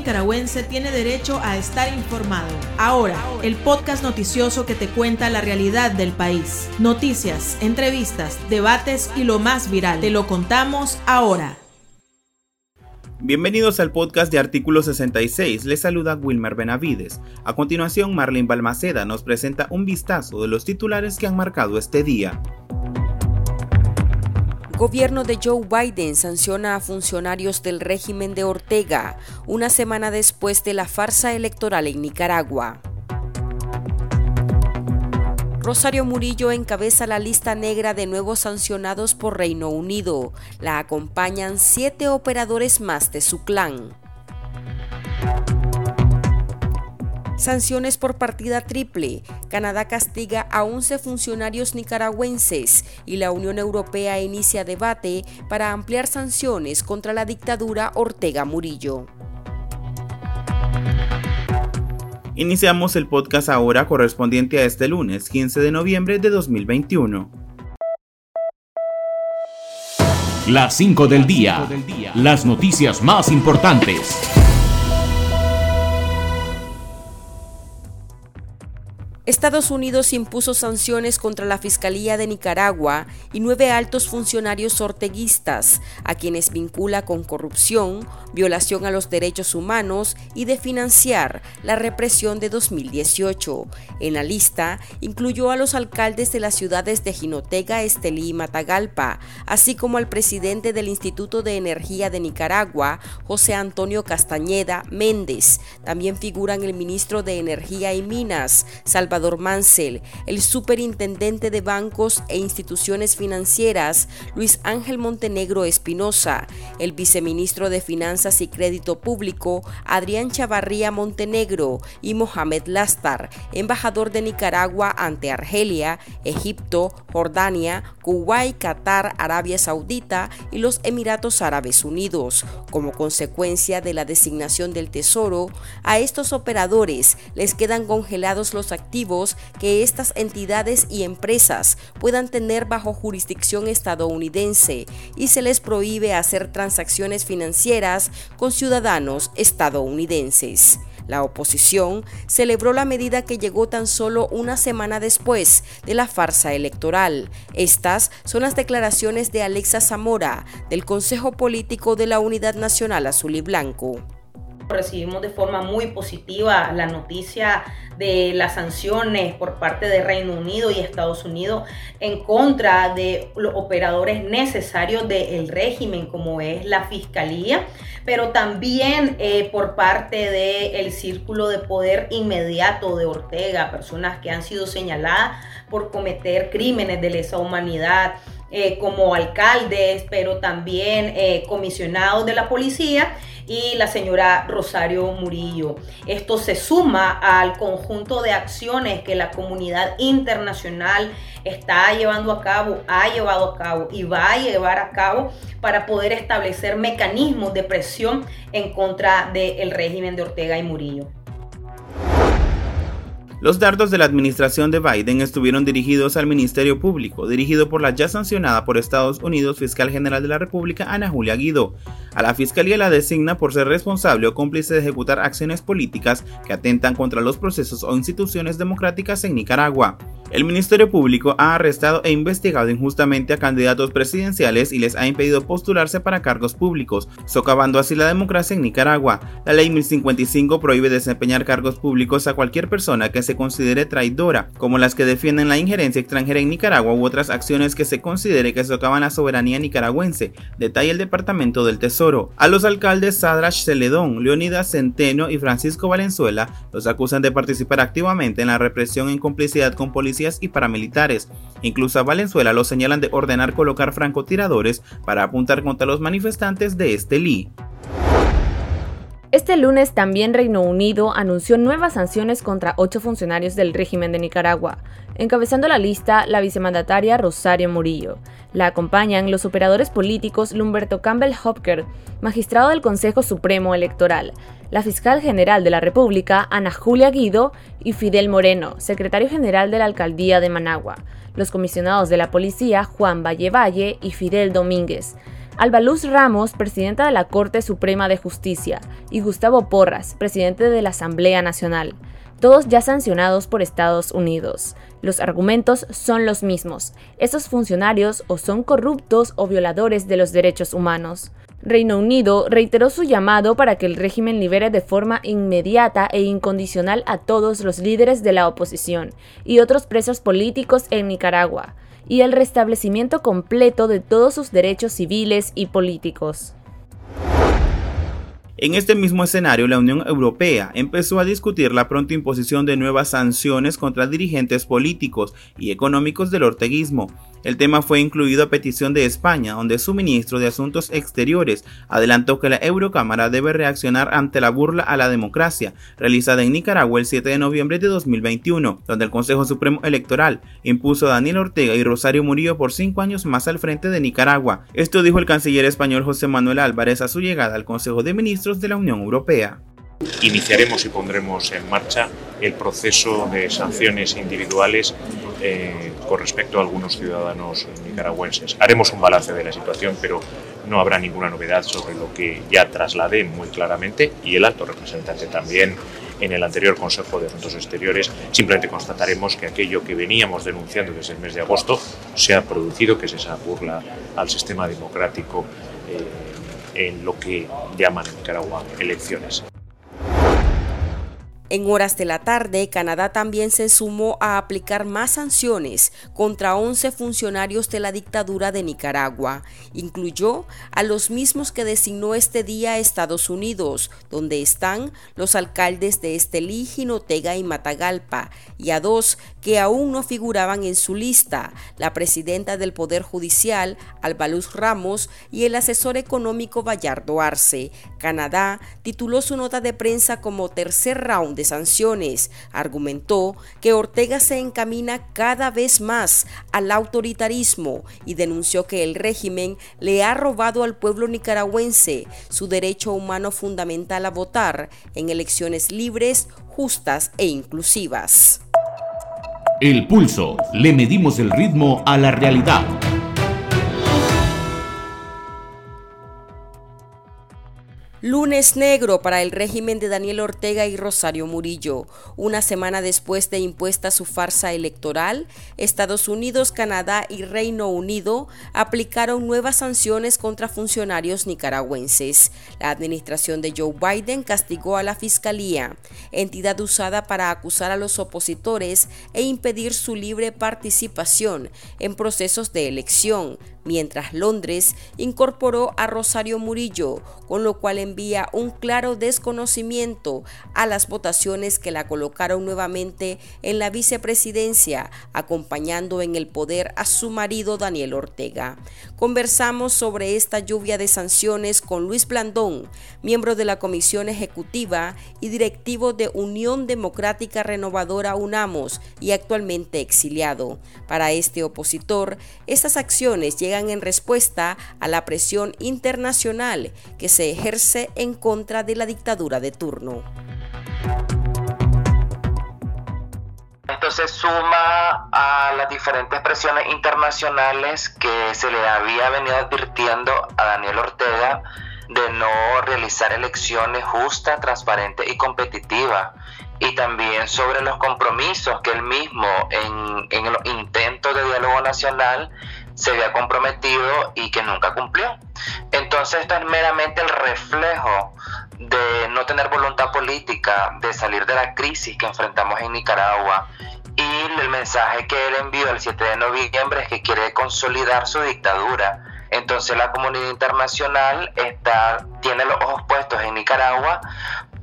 nicaragüense tiene derecho a estar informado. Ahora, el podcast noticioso que te cuenta la realidad del país. Noticias, entrevistas, debates y lo más viral. Te lo contamos ahora. Bienvenidos al podcast de Artículo 66. Les saluda Wilmer Benavides. A continuación, Marlene Balmaceda nos presenta un vistazo de los titulares que han marcado este día. Gobierno de Joe Biden sanciona a funcionarios del régimen de Ortega una semana después de la farsa electoral en Nicaragua. Rosario Murillo encabeza la lista negra de nuevos sancionados por Reino Unido. La acompañan siete operadores más de su clan. Sanciones por partida triple. Canadá castiga a 11 funcionarios nicaragüenses y la Unión Europea inicia debate para ampliar sanciones contra la dictadura Ortega Murillo. Iniciamos el podcast ahora correspondiente a este lunes 15 de noviembre de 2021. Las 5 del día. Las noticias más importantes. Estados Unidos impuso sanciones contra la Fiscalía de Nicaragua y nueve altos funcionarios orteguistas, a quienes vincula con corrupción, violación a los derechos humanos y de financiar la represión de 2018. En la lista incluyó a los alcaldes de las ciudades de Jinotega, Estelí y Matagalpa, así como al presidente del Instituto de Energía de Nicaragua, José Antonio Castañeda Méndez. También figuran el ministro de Energía y Minas, Salvador Mansell, el superintendente de bancos e instituciones financieras, Luis Ángel Montenegro Espinosa, el viceministro de Finanzas y Crédito Público, Adrián Chavarría Montenegro, y Mohamed Lastar, embajador de Nicaragua ante Argelia, Egipto, Jordania, Kuwait, Qatar, Arabia Saudita y los Emiratos Árabes Unidos. Como consecuencia de la designación del Tesoro, a estos operadores les quedan congelados los activos que estas entidades y empresas puedan tener bajo jurisdicción estadounidense y se les prohíbe hacer transacciones financieras con ciudadanos estadounidenses. La oposición celebró la medida que llegó tan solo una semana después de la farsa electoral. Estas son las declaraciones de Alexa Zamora, del Consejo Político de la Unidad Nacional Azul y Blanco. Recibimos de forma muy positiva la noticia de las sanciones por parte de Reino Unido y Estados Unidos en contra de los operadores necesarios del régimen como es la Fiscalía, pero también eh, por parte del círculo de poder inmediato de Ortega, personas que han sido señaladas por cometer crímenes de lesa humanidad. Eh, como alcaldes, pero también eh, comisionados de la policía y la señora Rosario Murillo. Esto se suma al conjunto de acciones que la comunidad internacional está llevando a cabo, ha llevado a cabo y va a llevar a cabo para poder establecer mecanismos de presión en contra del régimen de Ortega y Murillo. Los dardos de la administración de Biden estuvieron dirigidos al Ministerio Público, dirigido por la ya sancionada por Estados Unidos fiscal general de la República, Ana Julia Guido. A la Fiscalía la designa por ser responsable o cómplice de ejecutar acciones políticas que atentan contra los procesos o instituciones democráticas en Nicaragua. El Ministerio Público ha arrestado e investigado injustamente a candidatos presidenciales y les ha impedido postularse para cargos públicos, socavando así la democracia en Nicaragua. La Ley 1055 prohíbe desempeñar cargos públicos a cualquier persona que se considere traidora, como las que defienden la injerencia extranjera en Nicaragua u otras acciones que se considere que socavan la soberanía nicaragüense, detalla el Departamento del Tesoro. A los alcaldes Sadrash Celedón, Leonidas Centeno y Francisco Valenzuela los acusan de participar activamente en la represión en complicidad con policías y paramilitares. Incluso a Valenzuela lo señalan de ordenar colocar francotiradores para apuntar contra los manifestantes de este Lee. Este lunes también Reino Unido anunció nuevas sanciones contra ocho funcionarios del régimen de Nicaragua, encabezando la lista la vicemandataria Rosario Murillo. La acompañan los operadores políticos Lumberto Campbell Hopker, magistrado del Consejo Supremo Electoral, la fiscal general de la República, Ana Julia Guido, y Fidel Moreno, secretario general de la Alcaldía de Managua, los comisionados de la Policía, Juan Valle Valle y Fidel Domínguez. Albaluz Ramos, presidenta de la Corte Suprema de Justicia, y Gustavo Porras, presidente de la Asamblea Nacional, todos ya sancionados por Estados Unidos. Los argumentos son los mismos. Estos funcionarios o son corruptos o violadores de los derechos humanos. Reino Unido reiteró su llamado para que el régimen libere de forma inmediata e incondicional a todos los líderes de la oposición y otros presos políticos en Nicaragua, y el restablecimiento completo de todos sus derechos civiles y políticos. En este mismo escenario, la Unión Europea empezó a discutir la pronta imposición de nuevas sanciones contra dirigentes políticos y económicos del orteguismo, el tema fue incluido a petición de España, donde su ministro de Asuntos Exteriores adelantó que la Eurocámara debe reaccionar ante la burla a la democracia realizada en Nicaragua el 7 de noviembre de 2021, donde el Consejo Supremo Electoral impuso a Daniel Ortega y Rosario Murillo por cinco años más al frente de Nicaragua. Esto dijo el canciller español José Manuel Álvarez a su llegada al Consejo de Ministros de la Unión Europea. Iniciaremos y pondremos en marcha el proceso de sanciones individuales eh, con respecto a algunos ciudadanos nicaragüenses. Haremos un balance de la situación, pero no habrá ninguna novedad sobre lo que ya trasladé muy claramente y el alto representante también en el anterior Consejo de Asuntos Exteriores. Simplemente constataremos que aquello que veníamos denunciando desde el mes de agosto se ha producido, que es esa burla al sistema democrático eh, en lo que llaman en Nicaragua elecciones. En horas de la tarde, Canadá también se sumó a aplicar más sanciones contra 11 funcionarios de la dictadura de Nicaragua. Incluyó a los mismos que designó este día Estados Unidos, donde están los alcaldes de Estelí, Jinotega y Matagalpa, y a dos que aún no figuraban en su lista, la presidenta del Poder Judicial, Albaluz Ramos, y el asesor económico Bayardo Arce. Canadá tituló su nota de prensa como tercer round sanciones, argumentó que Ortega se encamina cada vez más al autoritarismo y denunció que el régimen le ha robado al pueblo nicaragüense su derecho humano fundamental a votar en elecciones libres, justas e inclusivas. El pulso. Le medimos el ritmo a la realidad. Lunes negro para el régimen de Daniel Ortega y Rosario Murillo. Una semana después de impuesta su farsa electoral, Estados Unidos, Canadá y Reino Unido aplicaron nuevas sanciones contra funcionarios nicaragüenses. La administración de Joe Biden castigó a la Fiscalía, entidad usada para acusar a los opositores e impedir su libre participación en procesos de elección, mientras Londres incorporó a Rosario Murillo, con lo cual envía un claro desconocimiento a las votaciones que la colocaron nuevamente en la vicepresidencia, acompañando en el poder a su marido Daniel Ortega. Conversamos sobre esta lluvia de sanciones con Luis Blandón, miembro de la Comisión Ejecutiva y directivo de Unión Democrática Renovadora UNAMOS y actualmente exiliado. Para este opositor, estas acciones llegan en respuesta a la presión internacional que se ejerce en contra de la dictadura de turno. Esto se suma a las diferentes presiones internacionales que se le había venido advirtiendo a Daniel Ortega de no realizar elecciones justas, transparentes y competitivas. Y también sobre los compromisos que él mismo en, en los intentos de diálogo nacional se había comprometido y que nunca cumplió. Entonces esto es meramente el reflejo de no tener voluntad política, de salir de la crisis que enfrentamos en Nicaragua. Y el mensaje que él envió el 7 de noviembre es que quiere consolidar su dictadura. Entonces la comunidad internacional está, tiene los ojos puestos en Nicaragua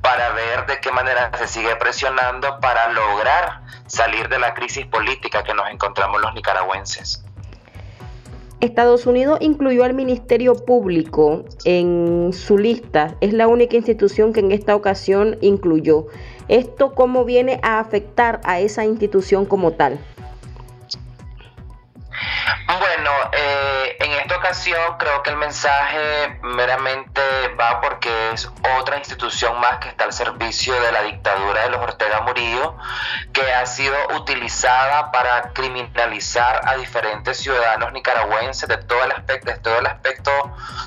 para ver de qué manera se sigue presionando para lograr salir de la crisis política que nos encontramos los nicaragüenses. Estados Unidos incluyó al Ministerio Público en su lista. Es la única institución que en esta ocasión incluyó. ¿Esto cómo viene a afectar a esa institución como tal? Bueno, eh, ocasión creo que el mensaje meramente va porque es otra institución más que está al servicio de la dictadura de los Ortega Murillo, que ha sido utilizada para criminalizar a diferentes ciudadanos nicaragüenses de todo el aspecto, de todo el aspecto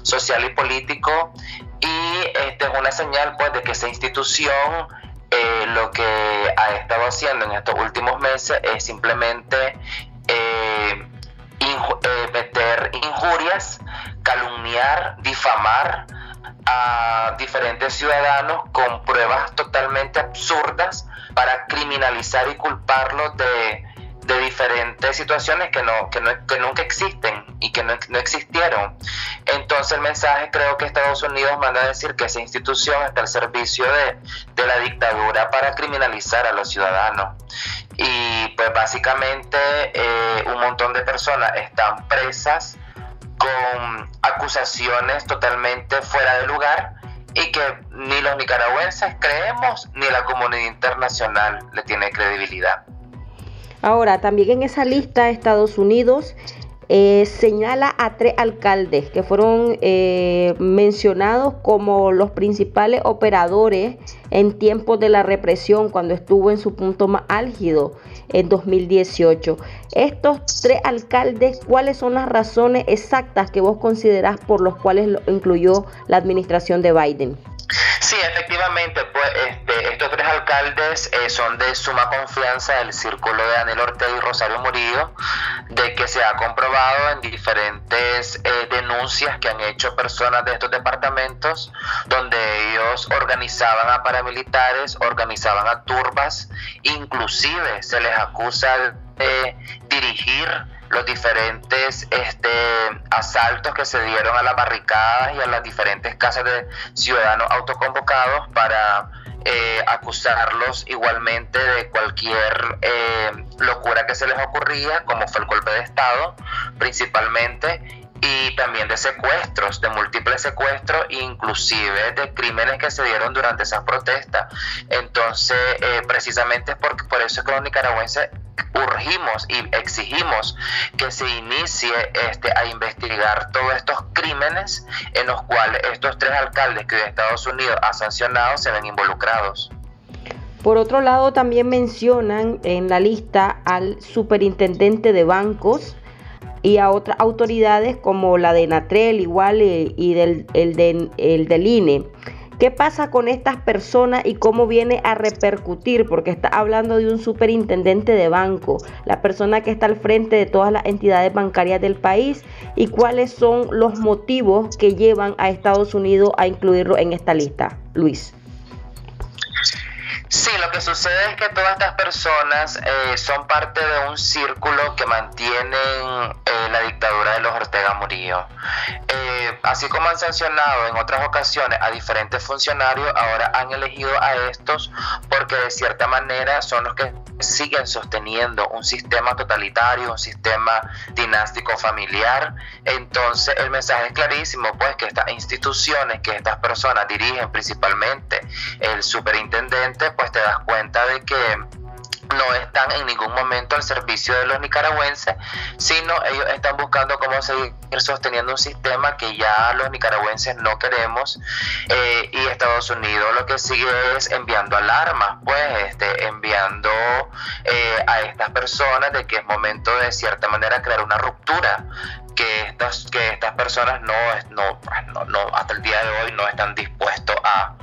social y político. Y esta es una señal pues de que esa institución eh, lo que ha estado haciendo en estos últimos meses es simplemente injurias, calumniar, difamar a diferentes ciudadanos con pruebas totalmente absurdas para criminalizar y culparlos de de diferentes situaciones que, no, que, nunca existen y que no, existieron. Entonces el mensaje creo que Estados Unidos manda a decir que esa institución está al servicio de, la dictadura para criminalizar a los ciudadanos. Y pues básicamente eh, un montón de personas están presas con acusaciones totalmente fuera de lugar y que ni los nicaragüenses creemos ni la comunidad internacional le tiene credibilidad. Ahora, también en esa lista Estados Unidos eh, señala a tres alcaldes que fueron eh, mencionados como los principales operadores en tiempos de la represión cuando estuvo en su punto más álgido en 2018. Estos tres alcaldes, ¿cuáles son las razones exactas que vos considerás por los cuales lo incluyó la administración de Biden? Sí, efectivamente, pues este, estos tres alcaldes eh, son de suma confianza del círculo de Daniel Ortega y Rosario Murillo, de que se ha comprobado en diferentes eh, denuncias que han hecho personas de estos departamentos, donde ellos organizaban a paramilitares, organizaban a turbas, inclusive se les acusa de dirigir los diferentes este, asaltos que se dieron a las barricadas y a las diferentes casas de ciudadanos autoconvocados para eh, acusarlos igualmente de cualquier eh, locura que se les ocurría, como fue el golpe de Estado principalmente, y también de secuestros, de múltiples secuestros, inclusive de crímenes que se dieron durante esas protestas. Entonces, eh, precisamente es porque, por eso es que los nicaragüenses urgimos y exigimos que se inicie este, a investigar todos estos crímenes en los cuales estos tres alcaldes que Estados Unidos ha sancionado se ven involucrados. Por otro lado, también mencionan en la lista al superintendente de bancos y a otras autoridades como la de Natrel igual eh, y del, el, el del INE. ¿Qué pasa con estas personas y cómo viene a repercutir? Porque está hablando de un superintendente de banco, la persona que está al frente de todas las entidades bancarias del país y cuáles son los motivos que llevan a Estados Unidos a incluirlo en esta lista. Luis. Sí, lo que sucede es que todas estas personas eh, son parte de un círculo que mantienen eh, la dictadura de los Ortega Murillo. Eh, así como han sancionado en otras ocasiones a diferentes funcionarios, ahora han elegido a estos porque de cierta manera son los que siguen sosteniendo un sistema totalitario, un sistema dinástico familiar. Entonces el mensaje es clarísimo, pues que estas instituciones que estas personas dirigen, principalmente el superintendente, pues te das cuenta de que no están en ningún momento al servicio de los nicaragüenses, sino ellos están buscando cómo seguir sosteniendo un sistema que ya los nicaragüenses no queremos eh, y Estados Unidos lo que sigue es enviando alarmas, pues este, enviando eh, a estas personas de que es momento de cierta manera crear una ruptura que estas que estas personas no, no, no hasta el día de hoy no están dispuestos a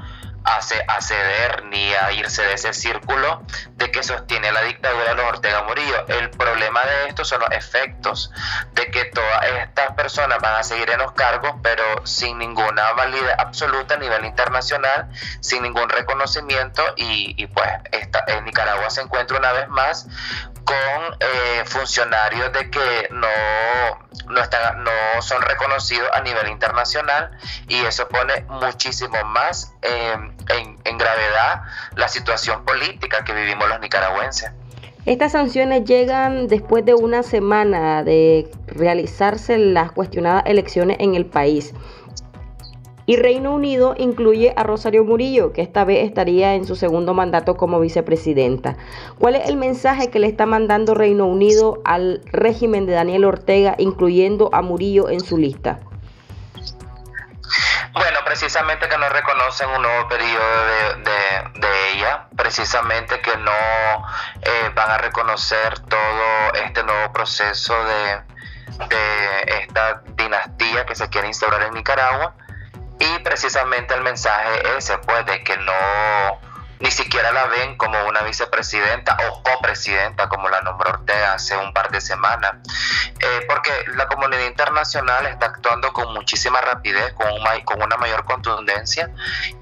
a, ceder ni a irse de ese círculo de que sostiene la dictadura de los Ortega Murillo. El problema de esto son los efectos de que todas estas personas van a seguir en los cargos, pero sin ninguna validez absoluta a nivel internacional, sin ningún reconocimiento y, pues esta, en Nicaragua se encuentra una vez más con eh, funcionarios de que no, no, están, no son reconocidos a nivel internacional y eso pone muchísimo más em, en, gravedad la situación política que vivimos los nicaragüenses. Estas sanciones llegan después de una semana de realizarse las cuestionadas elecciones en el país. Y Reino Unido incluye a Rosario Murillo, que esta vez estaría en su segundo mandato como vicepresidenta. ¿Cuál es el mensaje que le está mandando Reino Unido al régimen de Daniel Ortega, incluyendo a Murillo en su lista? precisamente que no reconocen un nuevo periodo de, ella, precisamente que no eh, van a reconocer todo este nuevo proceso de esta dinastía que se quiere instaurar en Nicaragua y precisamente el mensaje ese pues de que no ni siquiera la ven como una vicepresidenta o copresidenta, como la nombró Ortega hace un par de semanas, eh, porque la comunidad internacional está actuando con muchísima rapidez, con, con una mayor contundencia,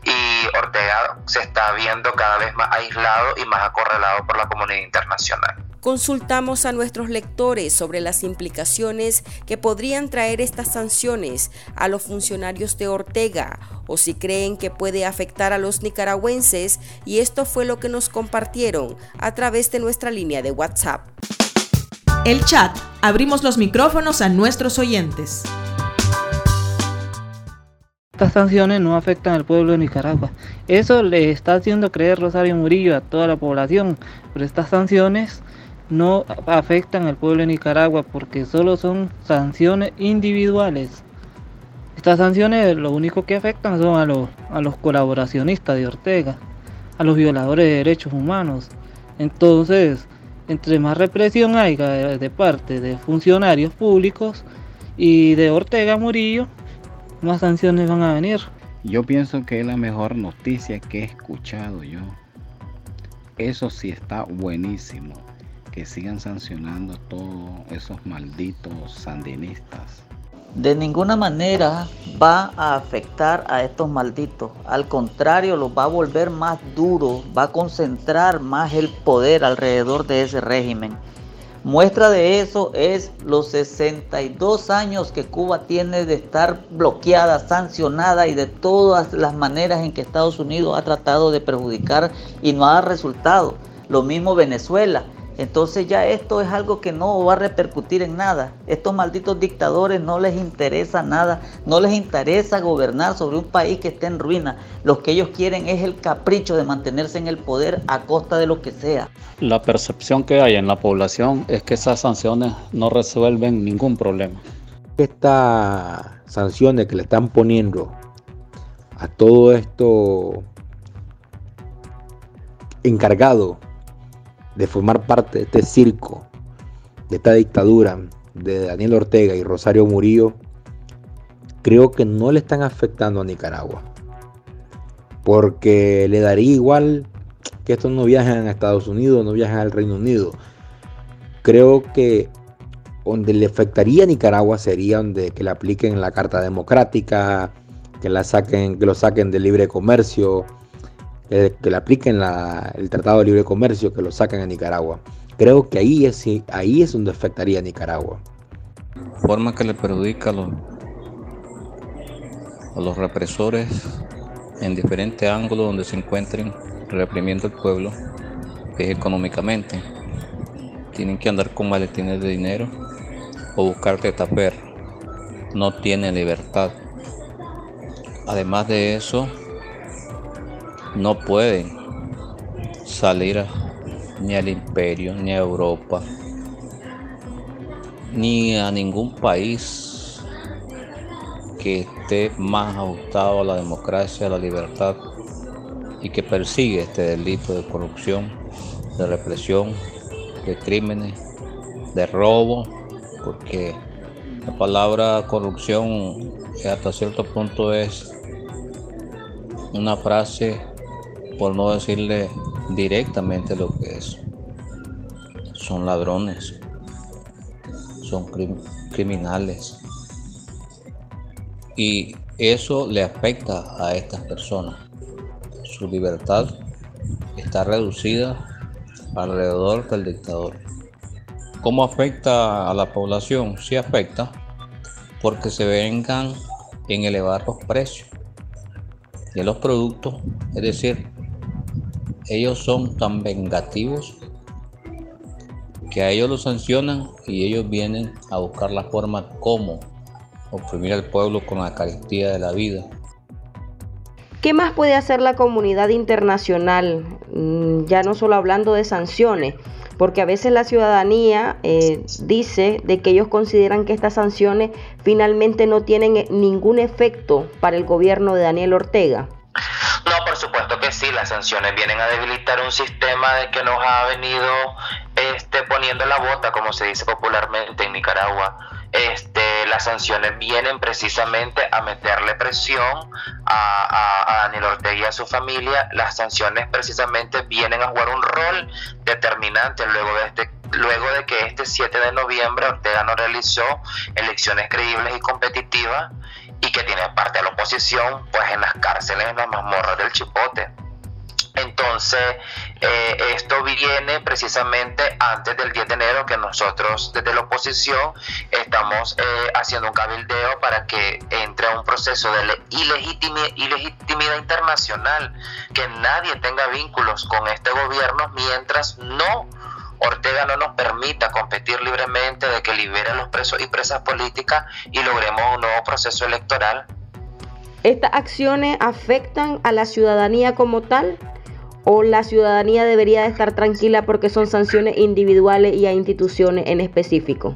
y Ortega se está viendo cada vez más aislado y más acorralado por la comunidad internacional. Consultamos a nuestros lectores sobre las implicaciones que podrían traer estas sanciones a los funcionarios de Ortega o si creen que puede afectar a los nicaragüenses y esto fue lo que nos compartieron a través de nuestra línea de WhatsApp. El chat. Abrimos los micrófonos a nuestros oyentes. Estas sanciones no afectan al pueblo de Nicaragua. Eso le está haciendo creer Rosario Murillo a toda la población. Pero estas sanciones no afectan al pueblo de Nicaragua porque solo son sanciones individuales. Estas sanciones lo único que afectan son a los, colaboracionistas de Ortega, a los violadores de derechos humanos. Entonces, entre más represión haya de parte de funcionarios públicos y de Ortega Murillo, más sanciones van a venir. Yo pienso que es la mejor noticia que he escuchado yo. Eso sí está buenísimo que sigan sancionando todos esos malditos sandinistas. De ninguna manera va a afectar a estos malditos. Al contrario, los va a volver más duros, va a concentrar más el poder alrededor de ese régimen. Muestra de eso es los 62 años que Cuba tiene de estar bloqueada, sancionada y de todas las maneras en que Estados Unidos ha tratado de perjudicar y no ha resultado. Lo mismo Venezuela. Entonces ya esto es algo que no va a repercutir en nada. Estos malditos dictadores no les interesa nada, no les interesa gobernar sobre un país que esté en ruina. Lo que ellos quieren es el capricho de mantenerse en el poder a costa de lo que sea. La percepción que hay en la población es que esas sanciones no resuelven ningún problema. Estas sanciones que le están poniendo a todo esto encargado de formar parte de este circo, de esta dictadura de Daniel Ortega y Rosario Murillo, creo que no le están afectando a Nicaragua. Porque le daría igual que estos no viajen a Estados Unidos, no viajen al Reino Unido. Creo que donde le afectaría a Nicaragua sería donde que le apliquen la Carta Democrática, que la saquen, que lo saquen del libre comercio, que, le apliquen el Tratado de Libre Comercio, que lo saquen a Nicaragua. Creo que ahí es, ahí es donde afectaría a Nicaragua. Forma que le perjudica a los, a los represores en diferentes ángulos donde se encuentren reprimiendo el pueblo, es económicamente. Tienen que andar con maletines de dinero o buscar tetaper. No tiene libertad. Además de eso, no pueden salir ni al imperio, ni a Europa, ni a ningún país que esté más ajustado a la democracia, a la libertad y que persigue este delito de corrupción, de represión, de crímenes, de robo, porque la palabra corrupción hasta cierto punto es una frase por no decirle directamente lo que es. Son ladrones, son criminales. Y eso le afecta a estas personas. Su libertad está reducida alrededor del dictador. ¿Cómo afecta a la población? Sí afecta porque se vengan en elevar los precios de los productos, es decir, ellos son tan vengativos que a ellos los sancionan y ellos vienen a buscar la forma como oprimir al pueblo con la carestía de la vida. ¿Qué más puede hacer la comunidad internacional? Mm, ya no solo hablando de sanciones, porque a veces la ciudadanía eh, dice de que ellos consideran que estas sanciones finalmente no tienen eh, ningún efecto para el gobierno de Daniel Ortega. Sí, las sanciones vienen a debilitar un sistema de que nos ha venido este, poniendo la bota, como se dice popularmente en Nicaragua. Este, las sanciones vienen precisamente a meterle presión a, Daniel Ortega y a su familia. Las sanciones precisamente vienen a jugar un rol determinante luego de este luego de que este 7 de noviembre Ortega no realizó elecciones creíbles y competitivas y que tiene parte de la oposición pues en las cárceles, en las mazmorras del Chipote. Entonces, eh, esto viene precisamente antes del 10 de enero que nosotros desde la oposición estamos eh, haciendo un cabildeo para que entre un proceso de ilegitimidad internacional, que nadie tenga vínculos con este gobierno mientras no Ortega no nos permita competir libremente, de que libere a los presos y presas políticas y logremos un nuevo proceso electoral. ¿Estas acciones afectan a la ciudadanía como tal? ¿O la ciudadanía debería estar tranquila porque son sanciones individuales y a instituciones en específico?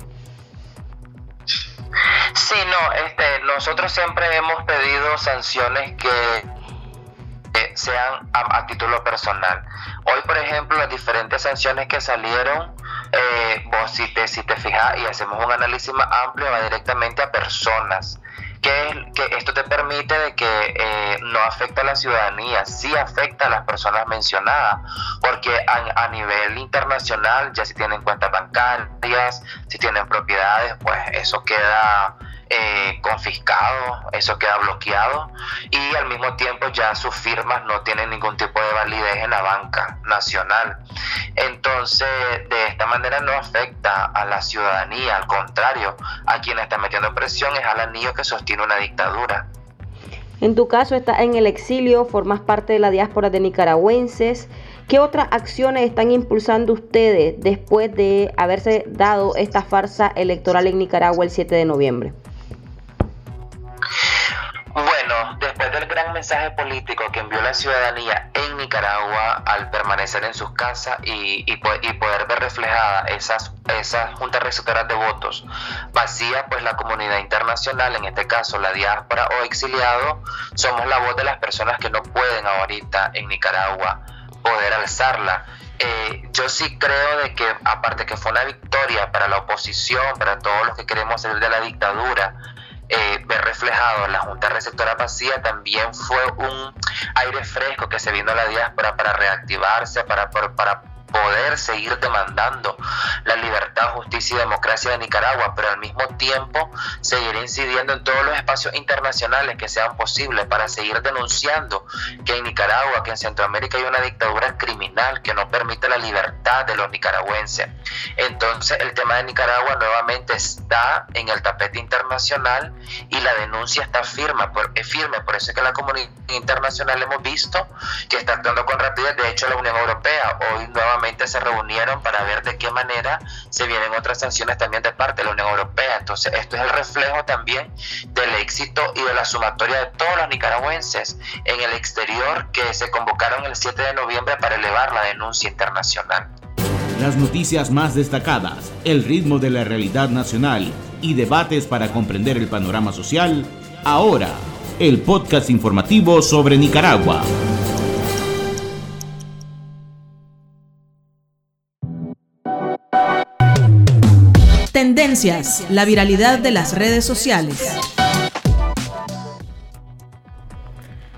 Sí, no, este, nosotros siempre hemos pedido sanciones que sean a, título personal. Hoy, por ejemplo, las diferentes sanciones que salieron, eh, vos si te, si te fijas y hacemos un análisis más amplio, va directamente a personas. Que, que esto te permite de que eh, no afecta a la ciudadanía, sí afecta a las personas mencionadas, porque a, a nivel internacional, ya si tienen cuentas bancarias, si tienen propiedades, pues eso queda eh, confiscado, eso queda bloqueado y al mismo tiempo ya sus firmas no tienen ningún tipo de validez en la banca nacional. Entonces, de esta manera no afecta a la ciudadanía, al contrario, a quien está metiendo presión es al anillo que sostiene una dictadura. En tu caso, estás en el exilio, formas parte de la diáspora de nicaragüenses. ¿Qué otras acciones están impulsando ustedes después de haberse dado esta farsa electoral en Nicaragua el 7 de noviembre? Bueno, después del gran mensaje político que envió la ciudadanía en Nicaragua al permanecer en sus casas y, poder ver reflejada esas, esas juntas receptoras de votos vacía, pues la comunidad internacional, en este caso la diáspora o exiliado, somos la voz de las personas que no pueden ahorita en Nicaragua poder alzarla. Eh, yo sí creo de que aparte que fue una victoria para la oposición, para todos los que queremos salir de la dictadura, eh, ver reflejado. La Junta Receptora Vacía también fue un aire fresco que se vino a la diáspora para reactivarse, para, para poder seguir demandando la libertad, justicia y democracia de Nicaragua, pero al mismo tiempo seguir incidiendo en todos los espacios internacionales que sean posibles para seguir denunciando que en Nicaragua, que en Centroamérica hay una dictadura criminal que no permite la libertad de los nicaragüenses. Entonces el tema de Nicaragua nuevamente está en el tapete internacional y la denuncia está firme, por, es firme, por eso es que la comunidad internacional hemos visto que está actuando con rapidez, de hecho la Unión Europea hoy se reunieron para ver de qué manera se vienen otras sanciones también de parte de la Unión Europea. Entonces, esto es el reflejo también del éxito y de la sumatoria de todos los nicaragüenses en el exterior que se convocaron el 7 de noviembre para elevar la denuncia internacional. Las noticias más destacadas, el ritmo de la realidad nacional y debates para comprender el panorama social, ahora, el podcast informativo sobre Nicaragua. La viralidad de las redes sociales.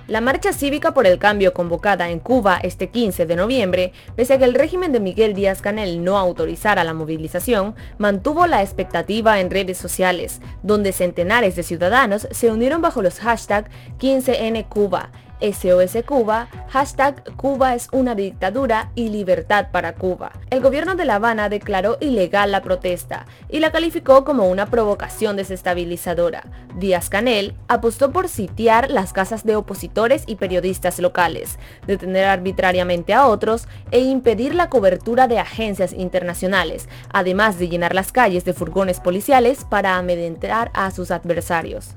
La marcha cívica por el cambio convocada en Cuba este 15 de noviembre, pese a que el régimen de Miguel Díaz Canel no autorizara la movilización, mantuvo la expectativa en redes sociales, donde centenares de ciudadanos se unieron bajo los hashtags 15N Cuba, SOS Cuba, hashtag Cuba es una dictadura y libertad para Cuba. El gobierno de La Habana declaró ilegal la protesta y la calificó como una provocación desestabilizadora. Díaz Canel apostó por sitiar las casas de opositores y periodistas locales, detener arbitrariamente a otros e impedir la cobertura de agencias internacionales, además de llenar las calles de furgones policiales para amedrentar a sus adversarios.